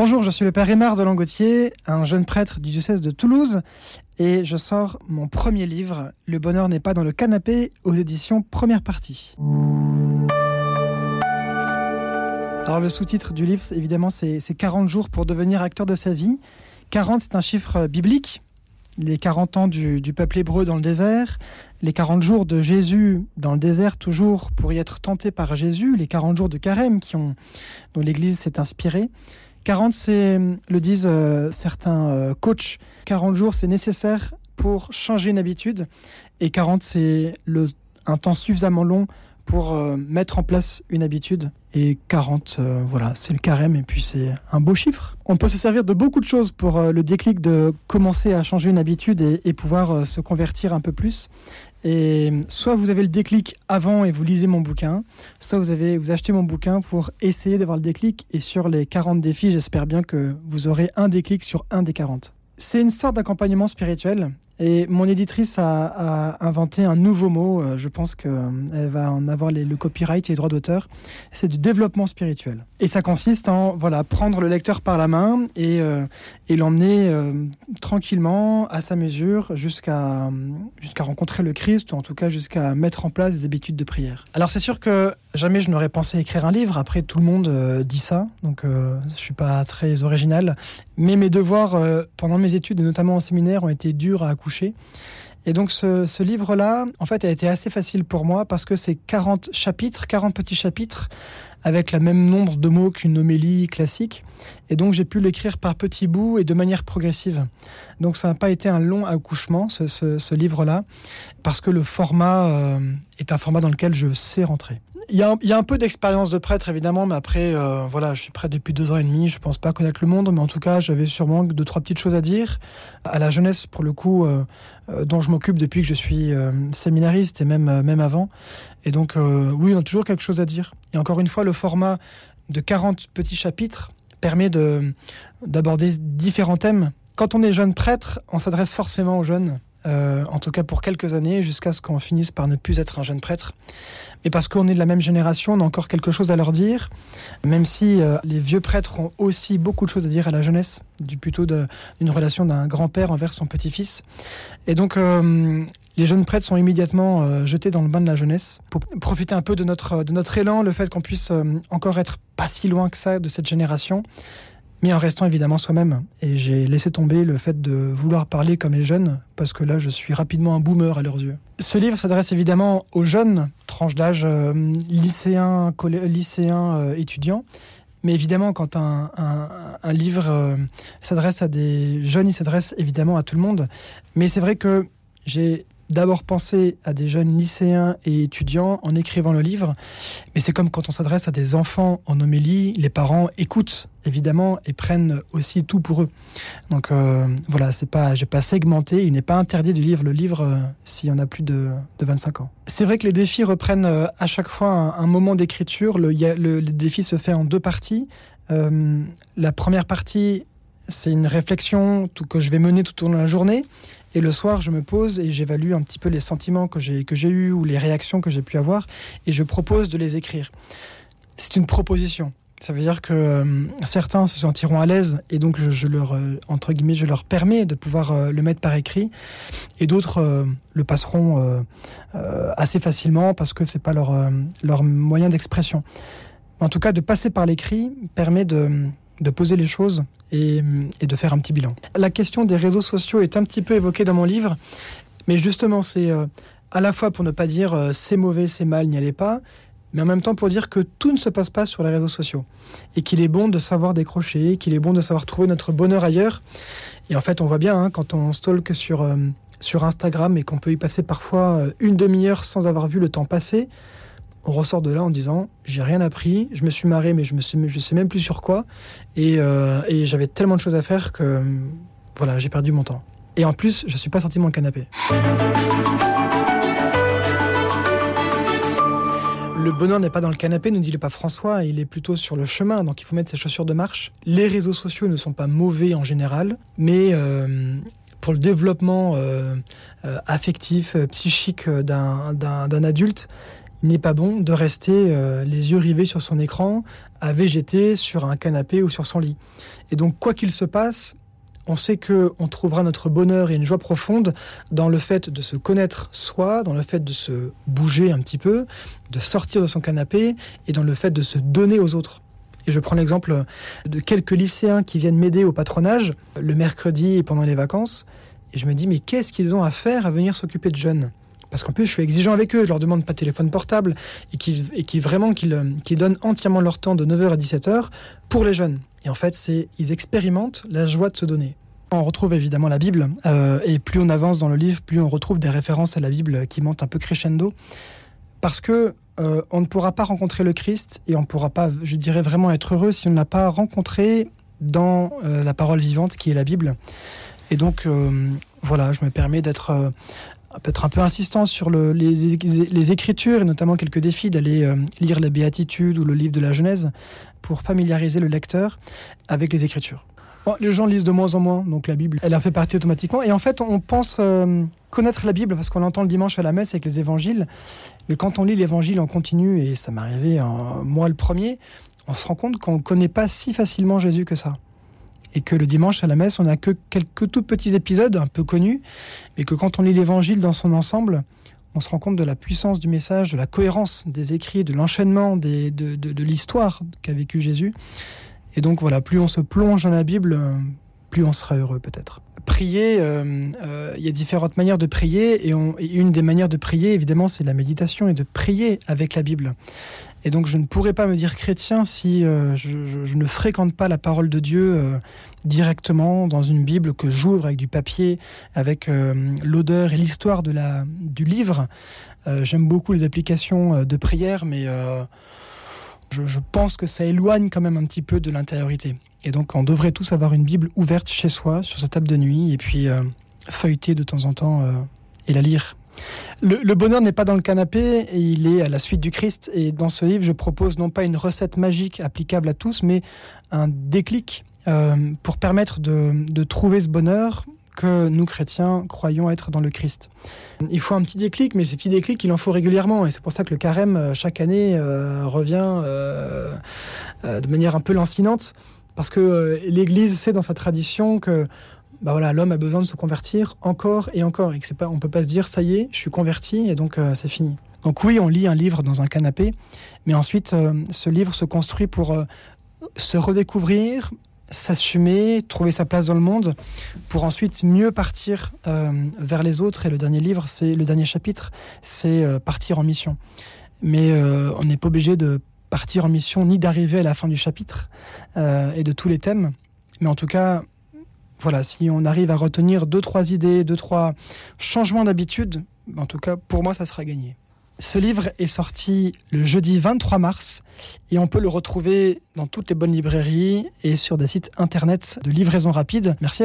Bonjour, je suis le père Aymar de Langotier, un jeune prêtre du diocèse de Toulouse, et je sors mon premier livre, Le bonheur n'est pas dans le canapé, aux éditions Première Partie. Alors le sous-titre du livre, évidemment, c'est 40 jours pour devenir acteur de sa vie. 40, c'est un chiffre biblique. Les 40 ans du, peuple hébreu dans le désert, les 40 jours de Jésus dans le désert, toujours pour y être tenté par Jésus, les 40 jours de carême qui ont, dont l'Église s'est inspirée. 40, c'est, le disent euh, certains euh, coachs, 40 jours, c'est nécessaire pour changer une habitude. Et 40, c'est le, un temps suffisamment long pour euh, mettre en place une habitude. Et 40, voilà, c'est le carême et puis c'est un beau chiffre. On peut se servir de beaucoup de choses pour le déclic de commencer à changer une habitude et, et pouvoir se convertir un peu plus. Et soit vous avez le déclic avant et vous lisez mon bouquin, soit vous, avez, vous achetez mon bouquin pour essayer d'avoir le déclic. Et sur les 40 défis, j'espère bien que vous aurez un déclic sur un des 40. C'est une sorte d'accompagnement spirituel et mon éditrice a, inventé un nouveau mot, euh, je pense qu'elle euh, va en avoir le copyright et les droits d'auteur, c'est du développement spirituel. Et ça consiste en voilà, prendre le lecteur par la main et, euh, et l'emmener tranquillement, à sa mesure, jusqu'à jusqu'à rencontrer le Christ, ou en tout cas jusqu'à mettre en place des habitudes de prière. Alors c'est sûr que jamais je n'aurais pensé écrire un livre, après tout le monde dit ça, donc je suis pas très original, mais mes devoirs pendant mes études, et notamment en séminaire, ont été durs à et donc ce, livre-là, en fait, a été assez facile pour moi parce que c'est 40 chapitres, 40 petits chapitres, avec le même nombre de mots qu'une homélie classique. Et donc j'ai pu l'écrire par petits bouts et de manière progressive. Donc ça n'a pas été un long accouchement, ce, livre-là, parce que le format euh, est un format dans lequel je sais rentrer. Il y, a un, peu d'expérience de prêtre, évidemment, mais après, euh, voilà, je suis prêtre depuis deux ans et demi, je pense pas connaître le monde, mais en tout cas, j'avais sûrement deux, trois petites choses à dire. À la jeunesse, pour le coup, euh, dont je m'occupe depuis que je suis séminariste et même, même avant. Et donc, oui, on a toujours quelque chose à dire. Et encore une fois, le format de 40 petits chapitres permet d'aborder différents thèmes. Quand on est jeune prêtre, on s'adresse forcément aux jeunes. en tout cas pour quelques années, jusqu'à ce qu'on finisse par ne plus être un jeune prêtre et parce qu'on est de la même génération, on a encore quelque chose à leur dire, même si euh, les vieux prêtres ont aussi beaucoup de choses à dire à la jeunesse, du plutôt d'une relation d'un grand-père envers son petit-fils. Et donc, euh, les jeunes prêtres sont immédiatement euh, jetés dans le bain de la jeunesse pour profiter un peu de notre, de notre élan, le fait qu'on puisse encore être pas si loin que ça de cette génération mais en restant évidemment soi-même. Et j'ai laissé tomber le fait de vouloir parler comme les jeunes, parce que là, je suis rapidement un boomer à leurs yeux. Ce livre s'adresse évidemment aux jeunes, tranche d'âge euh, lycéens, lycéens euh, étudiants. Mais évidemment, quand un, un, livre euh, s'adresse à des jeunes, il s'adresse évidemment à tout le monde. Mais c'est vrai que j'ai d'abord penser à des jeunes lycéens et étudiants en écrivant le livre, mais c'est comme quand on s'adresse à des enfants en homélie, les parents écoutent évidemment et prennent aussi tout pour eux. Donc euh, voilà, c'est pas, j'ai pas segmenté, il n'est pas interdit de lire le livre euh, s'il y en a plus de, 25 ans. C'est vrai que les défis reprennent euh, à chaque fois un, moment d'écriture. Le, le, défi se fait en deux parties. la première partie, c'est une réflexion que je vais mener tout au long de la journée. Et le soir, je me pose et j'évalue un petit peu les sentiments que j'ai que j'ai eus ou les réactions que j'ai pu avoir et je propose de les écrire. C'est une proposition. Ça veut dire que euh, certains se sentiront à l'aise et donc je, leur euh, entre guillemets je leur permets de pouvoir euh, le mettre par écrit et d'autres le passeront assez facilement parce que c'est pas leur leur moyen d'expression. En tout cas, de passer par l'écrit permet de de poser les choses et, de faire un petit bilan. La question des réseaux sociaux est un petit peu évoquée dans mon livre, mais justement, c'est euh, à la fois pour ne pas dire euh, c'est mauvais, c'est mal, n'y allez pas, mais en même temps pour dire que tout ne se passe pas sur les réseaux sociaux et qu'il est bon de savoir décrocher, qu'il est bon de savoir trouver notre bonheur ailleurs. Et en fait, on voit bien hein, quand on stalk sur, euh, sur Instagram et qu'on peut y passer parfois une demi-heure sans avoir vu le temps passer, on ressort de là en disant j'ai rien appris, je me suis marré mais je me sais même plus sur quoi euh, et, j'avais tellement de choses à faire que voilà j'ai perdu mon temps. Et en plus je suis pas sorti mon canapé. Le bonheur n'est pas dans le canapé, nous dit le pape François, il est plutôt sur le chemin, donc il faut mettre ses chaussures de marche. Les réseaux sociaux ne sont pas mauvais en général, mais euh, pour le développement euh, affectif, psychique d'un adulte, il n'est pas bon de rester euh, les yeux rivés sur son écran, à végéter sur un canapé ou sur son lit. Et donc, quoi qu'il se passe, on sait que on trouvera notre bonheur et une joie profonde dans le fait de se connaître soi, dans le fait de se bouger un petit peu, de sortir de son canapé et dans le fait de se donner aux autres. Et je prends l'exemple de quelques lycéens qui viennent m'aider au patronage le mercredi et pendant les vacances. Et je me dis, mais qu'est-ce qu'ils ont à faire à venir s'occuper de jeunes? Parce qu'en plus, je suis exigeant avec eux, je leur demande pas de téléphone portable et qui vraiment qu'ils donnent entièrement leur temps de 9h à 17h pour les jeunes. Et en fait, c'est ils expérimentent la joie de se donner. On retrouve évidemment la Bible, euh, et plus on avance dans le livre, plus on retrouve des références à la Bible qui montent un peu crescendo, parce que euh, on ne pourra pas rencontrer le Christ et on ne pourra pas, je dirais, vraiment être heureux si on ne l'a pas rencontré dans euh, la parole vivante qui est la Bible. Et donc, voilà, je me permets d'être peut-être un peu insistant sur le, les, écritures et notamment quelques défis d'aller euh, lire la Béatitude ou le livre de la Genèse pour familiariser le lecteur avec les écritures. les gens lisent de moins en moins, donc la Bible, elle en fait partie automatiquement. Et en fait, on pense euh, connaître la Bible parce qu'on l'entend le dimanche à la messe avec les évangiles. Mais quand on lit l'évangile en continu, et ça m'est arrivé moi le premier, on se rend compte qu'on ne connaît pas si facilement Jésus que ça et que le dimanche à la messe, on n'a que quelques tout petits épisodes un peu connus, mais que quand on lit l'évangile dans son ensemble, on se rend compte de la puissance du message, de la cohérence des écrits, de l'enchaînement de, l'histoire qu'a vécu Jésus. Et donc voilà, plus on se plonge dans la Bible, plus on sera heureux peut-être. Prier, euh, euh, il y a différentes manières de prier, et une des manières de prier, évidemment, c'est la méditation et de prier avec la Bible. Et donc je ne pourrais pas me dire chrétien si euh, je, ne fréquente pas la parole de Dieu euh, directement dans une Bible que j'ouvre avec du papier, avec euh, l'odeur et l'histoire du livre. J'aime beaucoup les applications de prière, mais je, je, pense que ça éloigne quand même un petit peu de l'intériorité. Et donc on devrait tous avoir une Bible ouverte chez soi, sur sa table de nuit, et puis feuilleter de temps en temps et la lire. Le, bonheur n'est pas dans le canapé, il est à la suite du Christ. Et dans ce livre, je propose non pas une recette magique applicable à tous, mais un déclic euh, pour permettre de, trouver ce bonheur que nous chrétiens croyons être dans le Christ. Il faut un petit déclic, mais ces petits déclics, il en faut régulièrement. Et c'est pour ça que le carême, euh, chaque année, euh, revient de manière un peu lancinante. Parce que l'Église sait dans sa tradition que bah voilà, l'homme a besoin de se convertir encore et encore. Et que c'est pas, on peut pas se dire ça y est, je suis converti et donc euh, c'est fini. Donc oui, on lit un livre dans un canapé, mais ensuite euh, ce livre se construit pour euh, se redécouvrir, s'assumer, trouver sa place dans le monde, pour ensuite mieux partir vers les autres. Et le dernier livre, c'est le dernier chapitre, c'est partir en mission. Mais on n'est pas obligé de partir en mission ni d'arriver à la fin du chapitre et de tous les thèmes. Mais en tout cas, voilà, si on arrive à retenir deux, trois idées, deux, trois changements d'habitude, en tout cas, pour moi, ça sera gagné. Ce livre est sorti le jeudi 23 mars et on peut le retrouver dans toutes les bonnes librairies et sur des sites internet de livraison rapide. Merci.